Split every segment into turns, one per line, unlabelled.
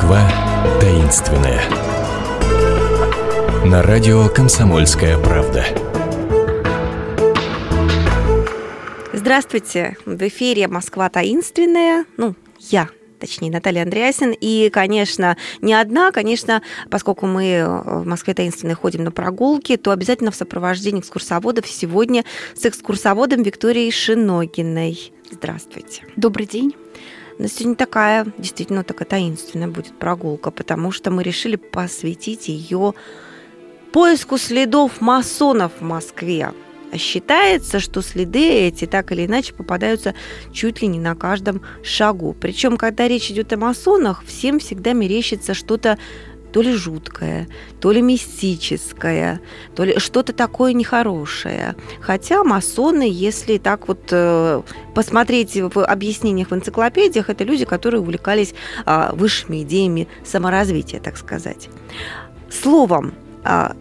Москва таинственная. На радио «Комсомольская правда».
Здравствуйте. В эфире «Москва таинственная». Ну, я, точнее, Наталья Андреасин. И, конечно, не одна, конечно, поскольку мы в Москве таинственной ходим на прогулки, то обязательно в сопровождении экскурсоводов сегодня с экскурсоводом Викторией Шиногиной. Здравствуйте.
Добрый день.
Но сегодня такая, действительно такая таинственная будет прогулка, потому что мы решили посвятить ее поиску следов масонов в Москве. Считается, что следы эти так или иначе попадаются чуть ли не на каждом шагу. Причем, когда речь идет о масонах, всем всегда мерещится что-то то ли жуткое, то ли мистическое, то ли что-то такое нехорошее. Хотя масоны, если так вот э, посмотреть в объяснениях в энциклопедиях, это люди, которые увлекались э, высшими идеями саморазвития, так сказать. Словом, э,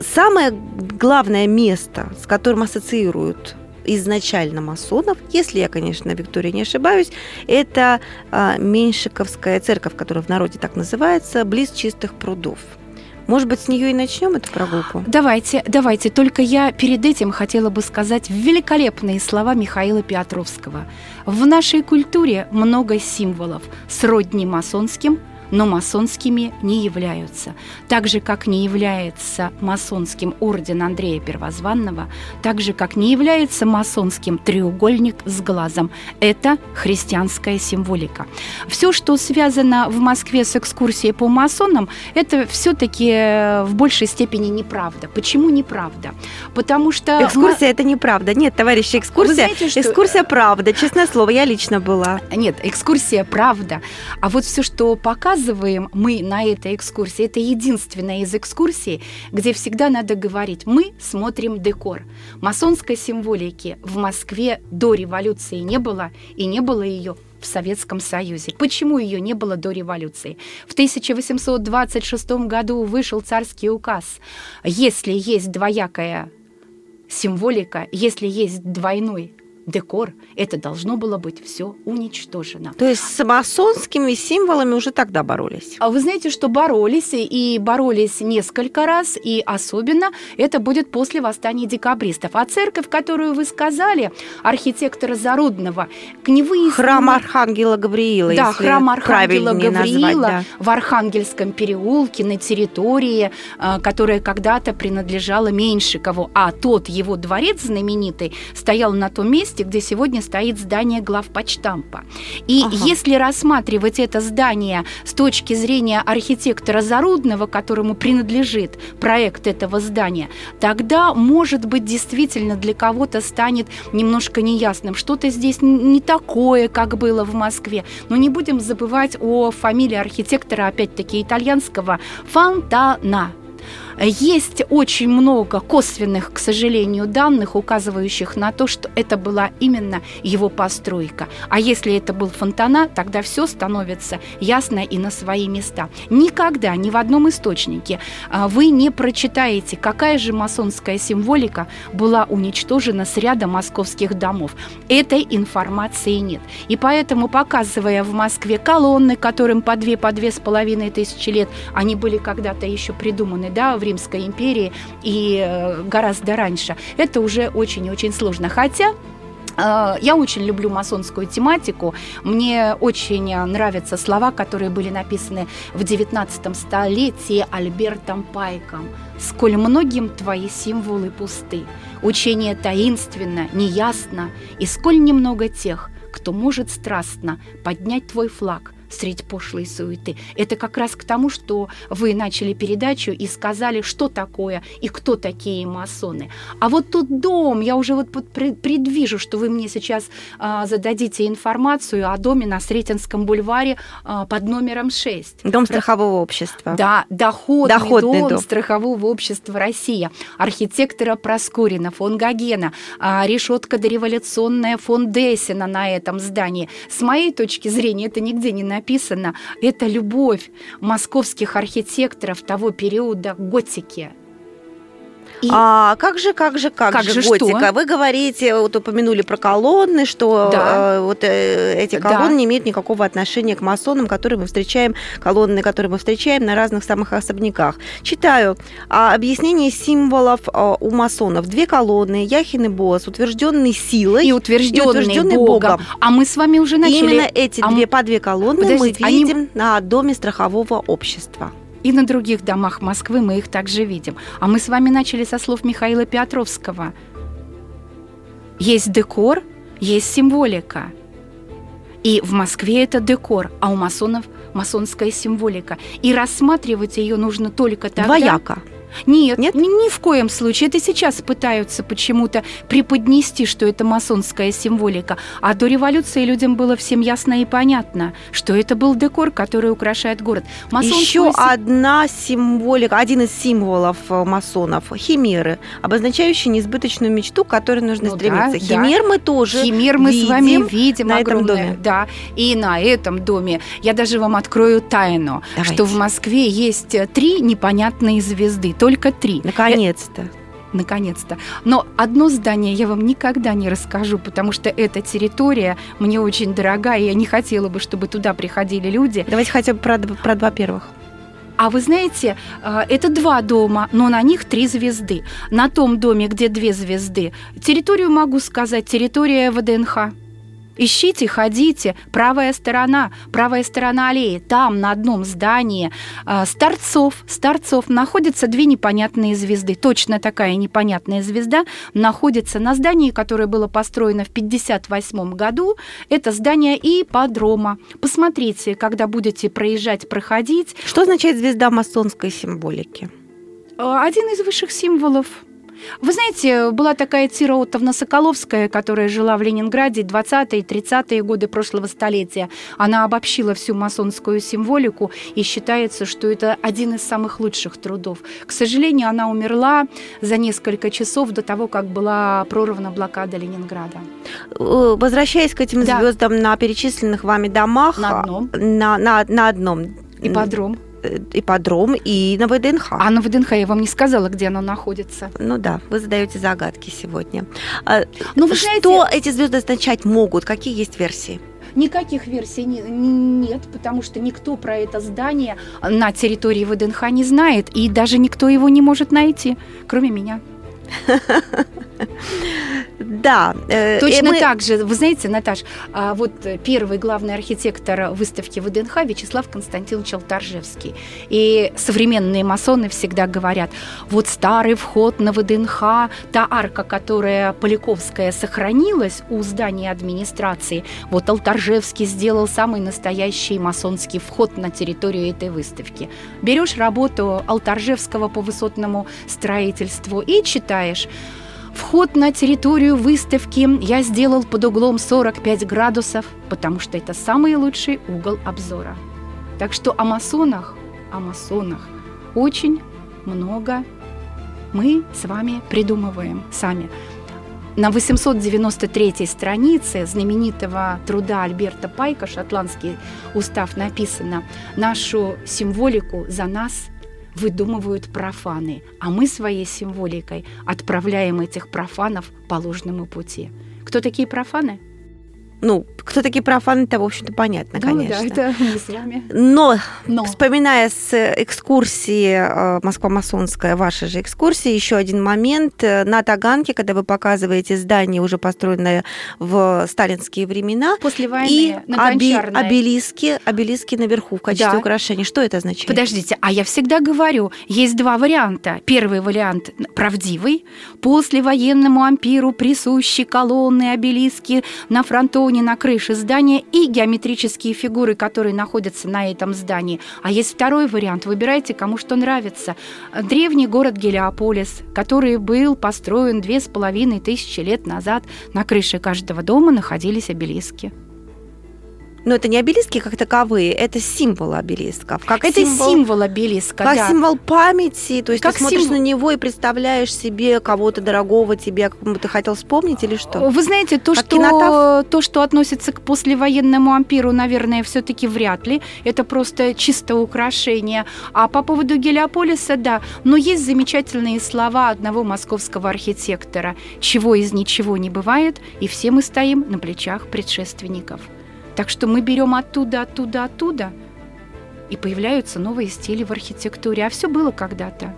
самое главное место, с которым ассоциируют изначально масонов, если я, конечно, Виктория не ошибаюсь, это а, Меньшиковская церковь, которая в народе так называется, близ чистых прудов. Может быть, с нее и начнем эту прогулку?
Давайте, давайте. Только я перед этим хотела бы сказать великолепные слова Михаила Петровского. В нашей культуре много символов, сродни масонским – но масонскими не являются. Так же, как не является масонским орден Андрея Первозванного, так же, как не является масонским треугольник с глазом. Это христианская символика. Все, что связано в Москве с экскурсией по масонам, это все-таки э, в большей степени неправда. Почему неправда? Потому что...
Экскурсия – это неправда. Нет, товарищи, экскурсия, знаете, что... экскурсия правда. Честное слово, я лично была.
Нет, экскурсия правда. А вот все, что показывает показываем мы на этой экскурсии, это единственная из экскурсий, где всегда надо говорить, мы смотрим декор. Масонской символики в Москве до революции не было, и не было ее в Советском Союзе. Почему ее не было до революции? В 1826 году вышел царский указ. Если есть двоякая символика, если есть двойной декор, это должно было быть все уничтожено.
То есть с масонскими символами уже тогда боролись?
А вы знаете, что боролись, и боролись несколько раз, и особенно это будет после восстания декабристов. А церковь, которую вы сказали, архитектора Зарудного, к невыясненному...
Храм Архангела Гавриила,
Да, храм Архангела Гавриила назвать, да. в Архангельском переулке на территории, э, которая когда-то принадлежала Меньшикову, а тот его дворец знаменитый стоял на том месте, месте, где сегодня стоит здание главпочтампа. И ага. если рассматривать это здание с точки зрения архитектора Зарудного, которому принадлежит проект этого здания, тогда, может быть, действительно для кого-то станет немножко неясным. Что-то здесь не такое, как было в Москве. Но не будем забывать о фамилии архитектора, опять-таки, итальянского Фонтана. Есть очень много косвенных, к сожалению, данных, указывающих на то, что это была именно его постройка. А если это был Фонтана, тогда все становится ясно и на свои места. Никогда ни в одном источнике а, вы не прочитаете, какая же масонская символика была уничтожена с ряда московских домов. Этой информации нет. И поэтому, показывая в Москве колонны, которым по две, по две с половиной тысячи лет, они были когда-то еще придуманы, да, в Римской империи и э, гораздо раньше. Это уже очень и очень сложно. Хотя э, я очень люблю масонскую тематику. Мне очень нравятся слова, которые были написаны в 19 столетии Альбертом Пайком. «Сколь многим твои символы пусты, учение таинственно, неясно, и сколь немного тех, кто может страстно поднять твой флаг – средь пошлой суеты. Это как раз к тому, что вы начали передачу и сказали, что такое и кто такие масоны. А вот тот дом, я уже вот предвижу, что вы мне сейчас а, зададите информацию о доме на Сретенском бульваре а, под номером 6.
Дом страхового общества.
Да, доходный, доходный дом, дом страхового общества «Россия». Архитектора Проскурина, фон Гогена, а, решетка дореволюционная фон Дессина на этом здании. С моей точки зрения, это нигде не написано написано, это любовь московских архитекторов того периода готики.
И... А как же, как же, как, как же, же готика? Что? Вы говорите, вот упомянули про колонны, что да. э, вот э, эти колонны да. не имеют никакого отношения к масонам, которые мы встречаем, колонны, которые мы встречаем на разных самых особняках. Читаю а, объяснение символов а, у масонов. Две колонны, Яхин и Боас, утвержденные силой
и утвержденные, Богом. Богом. А мы с вами уже начали...
Именно эти а две, по две колонны Подождите, мы видим они... на доме страхового общества.
И на других домах Москвы мы их также видим. А мы с вами начали со слов Михаила Петровского. Есть декор, есть символика. И в Москве это декор, а у масонов масонская символика. И рассматривать ее нужно только тогда...
Двояко.
Нет, Нет? Ни, ни в коем случае. Это сейчас пытаются почему-то преподнести, что это масонская символика. А до революции людям было всем ясно и понятно, что это был декор, который украшает город.
Масонскую Еще одна символика, один из символов э, масонов – химеры, обозначающие несбыточную мечту, к которой нужно ну, стремиться. Да, Химер да. мы тоже
Химер мы видим с вами видим на огромное, этом доме. Да, и на этом доме. Я даже вам открою тайну, Давайте. что в Москве есть три непонятные звезды только три.
Наконец-то.
Наконец-то. Но одно здание я вам никогда не расскажу, потому что эта территория мне очень дорога, и я не хотела бы, чтобы туда приходили люди.
Давайте хотя бы про, про два первых.
А вы знаете, а, это два дома, но на них три звезды. На том доме, где две звезды, территорию могу сказать, территория ВДНХ. Ищите, ходите. Правая сторона, правая сторона аллеи. Там, на одном здании э, Старцов, Старцов находятся две непонятные звезды. Точно такая непонятная звезда находится на здании, которое было построено в 1958 году. Это здание ипподрома. Посмотрите, когда будете проезжать, проходить.
Что означает звезда масонской символики?
А, один из высших символов вы знаете, была такая Тира Оттовна Соколовская, которая жила в Ленинграде 20-е, 30-е годы прошлого столетия. Она обобщила всю масонскую символику и считается, что это один из самых лучших трудов. К сожалению, она умерла за несколько часов до того, как была прорвана блокада Ленинграда.
Э, возвращаясь к этим да. звездам на перечисленных вами домах,
на одном,
на, на, на одном
ипподром
ипподром и на ВДНХ.
А на ВДНХ я вам не сказала, где оно находится.
Ну да, вы задаете загадки сегодня. А, ну, вы знаете, что эти звезды означать могут? Какие есть версии?
Никаких версий не, нет, потому что никто про это здание на территории ВДНХ не знает, и даже никто его не может найти, кроме меня.
Да.
Э, Точно мы... так же. Вы знаете, Наташ, а вот первый главный архитектор выставки ВДНХ Вячеслав Константинович Алтаржевский. И современные масоны всегда говорят, вот старый вход на ВДНХ, та арка, которая Поляковская сохранилась у здания администрации, вот Алтаржевский сделал самый настоящий масонский вход на территорию этой выставки. Берешь работу Алтаржевского по высотному строительству и читаешь Вход на территорию выставки я сделал под углом 45 градусов, потому что это самый лучший угол обзора. Так что о масонах, о масонах очень много мы с вами придумываем сами. На 893 странице знаменитого труда Альберта Пайка «Шотландский устав» написано «Нашу символику за нас выдумывают профаны, а мы своей символикой отправляем этих профанов по ложному пути. Кто такие профаны?
Ну, кто такие профаны, это, в общем-то, понятно,
да,
конечно.
Да, это мы с вами.
Но, Но, вспоминая с экскурсии э, Москва масонская, ваша же экскурсия, еще один момент. Э, на Таганке, когда вы показываете здание, уже построенное в сталинские времена.
После войны,
и на оби- обелиски, обелиски наверху в качестве да. украшения. Что это означает?
Подождите, а я всегда говорю, есть два варианта. Первый вариант правдивый. После военному ампиру присущи колонны, обелиски на фронтоне балконе на крыше здания и геометрические фигуры, которые находятся на этом здании. А есть второй вариант. Выбирайте, кому что нравится. Древний город Гелиополис, который был построен две с половиной тысячи лет назад. На крыше каждого дома находились обелиски.
Но это не обелиски как таковые, это символ обелисков.
Как это символ, символ обелиска,
Как
да.
символ памяти, то есть как ты смотришь символ... на него и представляешь себе кого-то дорогого тебе, кому ты хотел вспомнить или что?
Вы знаете, то, что, то что относится к послевоенному ампиру, наверное, все таки вряд ли. Это просто чисто украшение. А по поводу Гелиополиса, да. Но есть замечательные слова одного московского архитектора. «Чего из ничего не бывает, и все мы стоим на плечах предшественников». Так что мы берем оттуда, оттуда, оттуда, и появляются новые стили в архитектуре. А все было когда-то.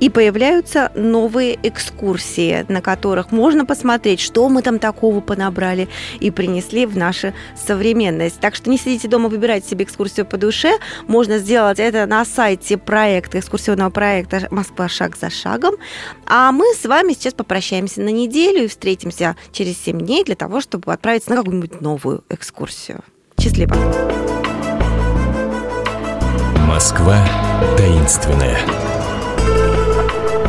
И появляются новые экскурсии, на которых можно посмотреть, что мы там такого понабрали и принесли в нашу современность. Так что не сидите дома, выбирайте себе экскурсию по душе. Можно сделать это на сайте проекта, экскурсионного проекта «Москва шаг за шагом». А мы с вами сейчас попрощаемся на неделю и встретимся через 7 дней для того, чтобы отправиться на какую-нибудь новую экскурсию. Счастливо!
Москва таинственная.